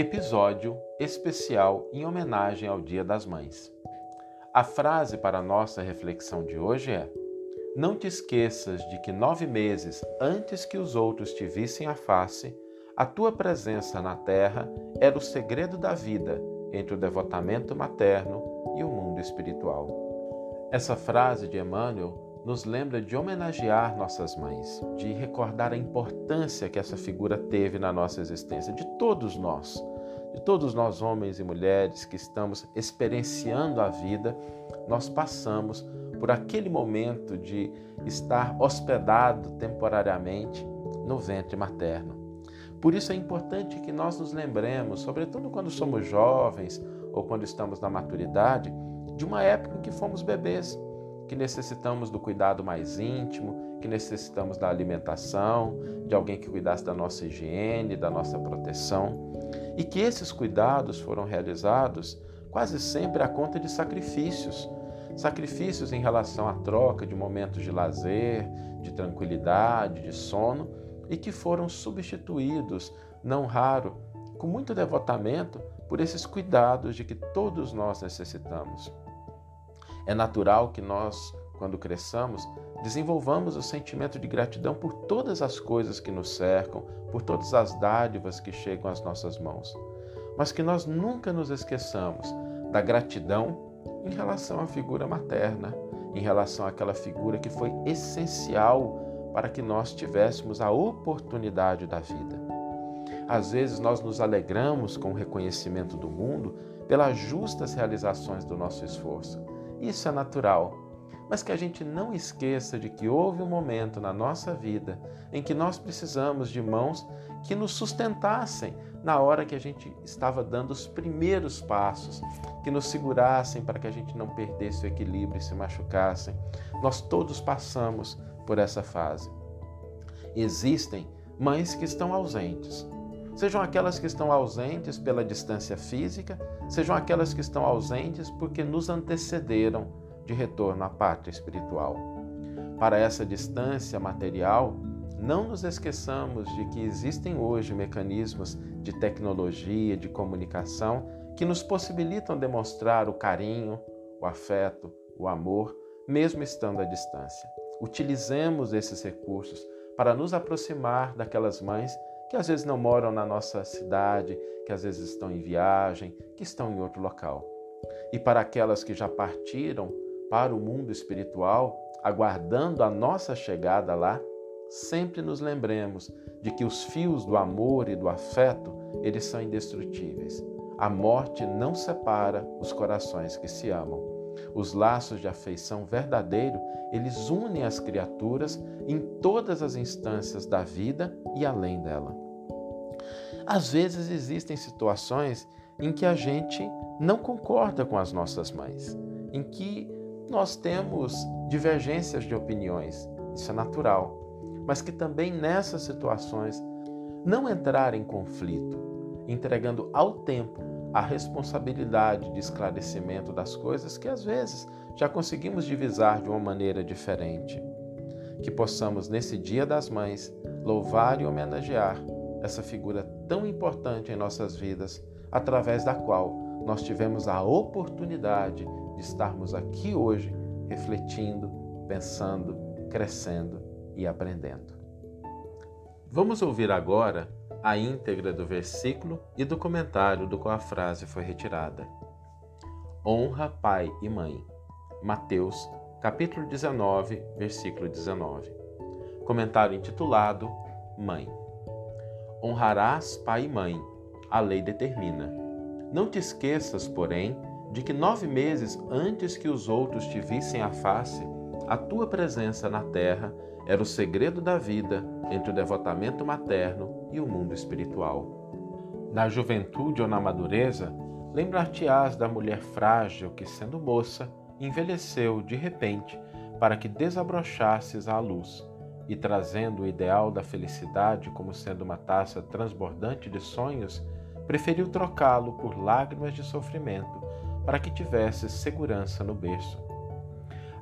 episódio especial em homenagem ao Dia das Mães. A frase para a nossa reflexão de hoje é: Não te esqueças de que nove meses antes que os outros te vissem a face, a tua presença na terra era o segredo da vida entre o devotamento materno e o mundo espiritual. Essa frase de Emmanuel nos lembra de homenagear nossas mães, de recordar a importância que essa figura teve na nossa existência, de todos nós de todos nós, homens e mulheres que estamos experienciando a vida, nós passamos por aquele momento de estar hospedado temporariamente no ventre materno. Por isso é importante que nós nos lembremos, sobretudo quando somos jovens ou quando estamos na maturidade, de uma época em que fomos bebês, que necessitamos do cuidado mais íntimo, que necessitamos da alimentação, de alguém que cuidasse da nossa higiene, da nossa proteção e que esses cuidados foram realizados quase sempre à conta de sacrifícios. Sacrifícios em relação à troca de momentos de lazer, de tranquilidade, de sono, e que foram substituídos, não raro, com muito devotamento, por esses cuidados de que todos nós necessitamos. É natural que nós, quando cresçamos, desenvolvamos o sentimento de gratidão por todas as coisas que nos cercam, por todas as dádivas que chegam às nossas mãos, mas que nós nunca nos esqueçamos da gratidão em relação à figura materna, em relação àquela figura que foi essencial para que nós tivéssemos a oportunidade da vida. Às vezes nós nos alegramos com o reconhecimento do mundo pelas justas realizações do nosso esforço. Isso é natural mas que a gente não esqueça de que houve um momento na nossa vida em que nós precisamos de mãos que nos sustentassem na hora que a gente estava dando os primeiros passos, que nos segurassem para que a gente não perdesse o equilíbrio e se machucassem. Nós todos passamos por essa fase. Existem mães que estão ausentes. Sejam aquelas que estão ausentes pela distância física, sejam aquelas que estão ausentes porque nos antecederam de retorno à pátria espiritual. Para essa distância material, não nos esqueçamos de que existem hoje mecanismos de tecnologia, de comunicação que nos possibilitam demonstrar o carinho, o afeto, o amor, mesmo estando à distância. Utilizemos esses recursos para nos aproximar daquelas mães que às vezes não moram na nossa cidade, que às vezes estão em viagem, que estão em outro local. E para aquelas que já partiram, para o mundo espiritual, aguardando a nossa chegada lá, sempre nos lembremos de que os fios do amor e do afeto, eles são indestrutíveis. A morte não separa os corações que se amam. Os laços de afeição verdadeiro, eles unem as criaturas em todas as instâncias da vida e além dela. Às vezes existem situações em que a gente não concorda com as nossas mães, em que nós temos divergências de opiniões, isso é natural, mas que também nessas situações não entrar em conflito, entregando ao tempo a responsabilidade de esclarecimento das coisas que às vezes já conseguimos divisar de uma maneira diferente. Que possamos, nesse Dia das Mães, louvar e homenagear essa figura tão importante em nossas vidas, através da qual nós tivemos a oportunidade de estarmos aqui hoje refletindo, pensando, crescendo e aprendendo. Vamos ouvir agora a íntegra do versículo e do comentário do qual a frase foi retirada. Honra pai e mãe. Mateus, capítulo 19, versículo 19. Comentário intitulado Mãe. Honrarás pai e mãe. A lei determina. Não te esqueças, porém, de que nove meses antes que os outros te vissem a face, a tua presença na terra era o segredo da vida entre o devotamento materno e o mundo espiritual. Na juventude ou na madureza, lembrar-te-ás da mulher frágil que, sendo moça, envelheceu de repente para que desabrocharses à luz e, trazendo o ideal da felicidade como sendo uma taça transbordante de sonhos, preferiu trocá-lo por lágrimas de sofrimento para que tivesses segurança no berço.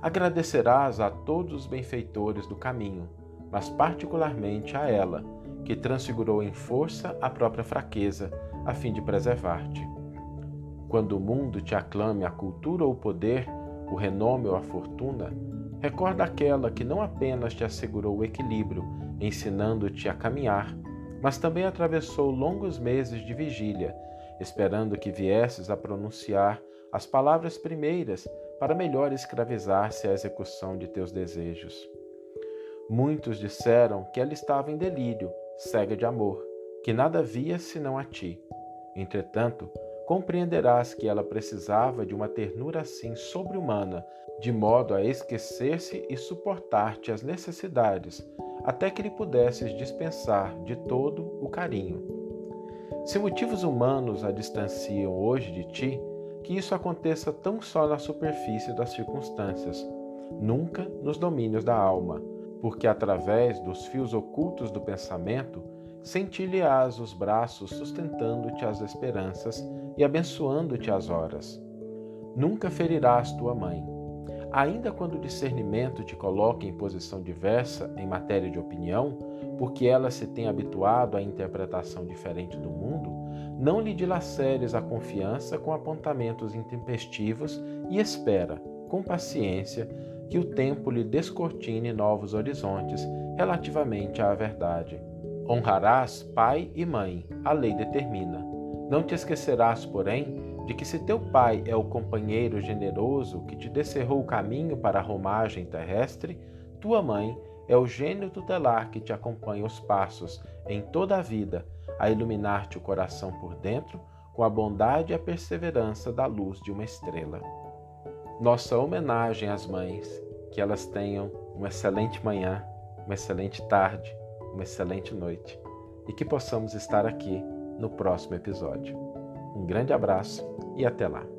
Agradecerás a todos os benfeitores do caminho, mas particularmente a ela, que transfigurou em força a própria fraqueza, a fim de preservar-te. Quando o mundo te aclame a cultura ou o poder, o renome ou a fortuna, recorda aquela que não apenas te assegurou o equilíbrio, ensinando-te a caminhar, mas também atravessou longos meses de vigília, esperando que viesses a pronunciar as palavras primeiras para melhor escravizar-se à execução de teus desejos. Muitos disseram que ela estava em delírio, cega de amor, que nada via senão a ti. Entretanto, compreenderás que ela precisava de uma ternura assim sobre-humana, de modo a esquecer-se e suportar-te as necessidades, até que lhe pudesses dispensar de todo o carinho. Se motivos humanos a distanciam hoje de ti, que isso aconteça tão só na superfície das circunstâncias, nunca nos domínios da alma, porque através dos fios ocultos do pensamento sentir-lhe-ás os braços sustentando-te as esperanças e abençoando-te as horas. Nunca ferirás tua mãe. Ainda quando o discernimento te coloque em posição diversa em matéria de opinião, porque ela se tem habituado à interpretação diferente do mundo, não lhe dilaceres a confiança com apontamentos intempestivos e espera, com paciência, que o tempo lhe descortine novos horizontes relativamente à verdade. Honrarás pai e mãe, a lei determina. Não te esquecerás, porém, de que se teu pai é o companheiro generoso que te descerrou o caminho para a romagem terrestre, tua mãe é o gênio tutelar que te acompanha os passos em toda a vida, a iluminar-te o coração por dentro com a bondade e a perseverança da luz de uma estrela. Nossa homenagem às mães, que elas tenham uma excelente manhã, uma excelente tarde uma excelente noite e que possamos estar aqui no próximo episódio. Um grande abraço e até lá!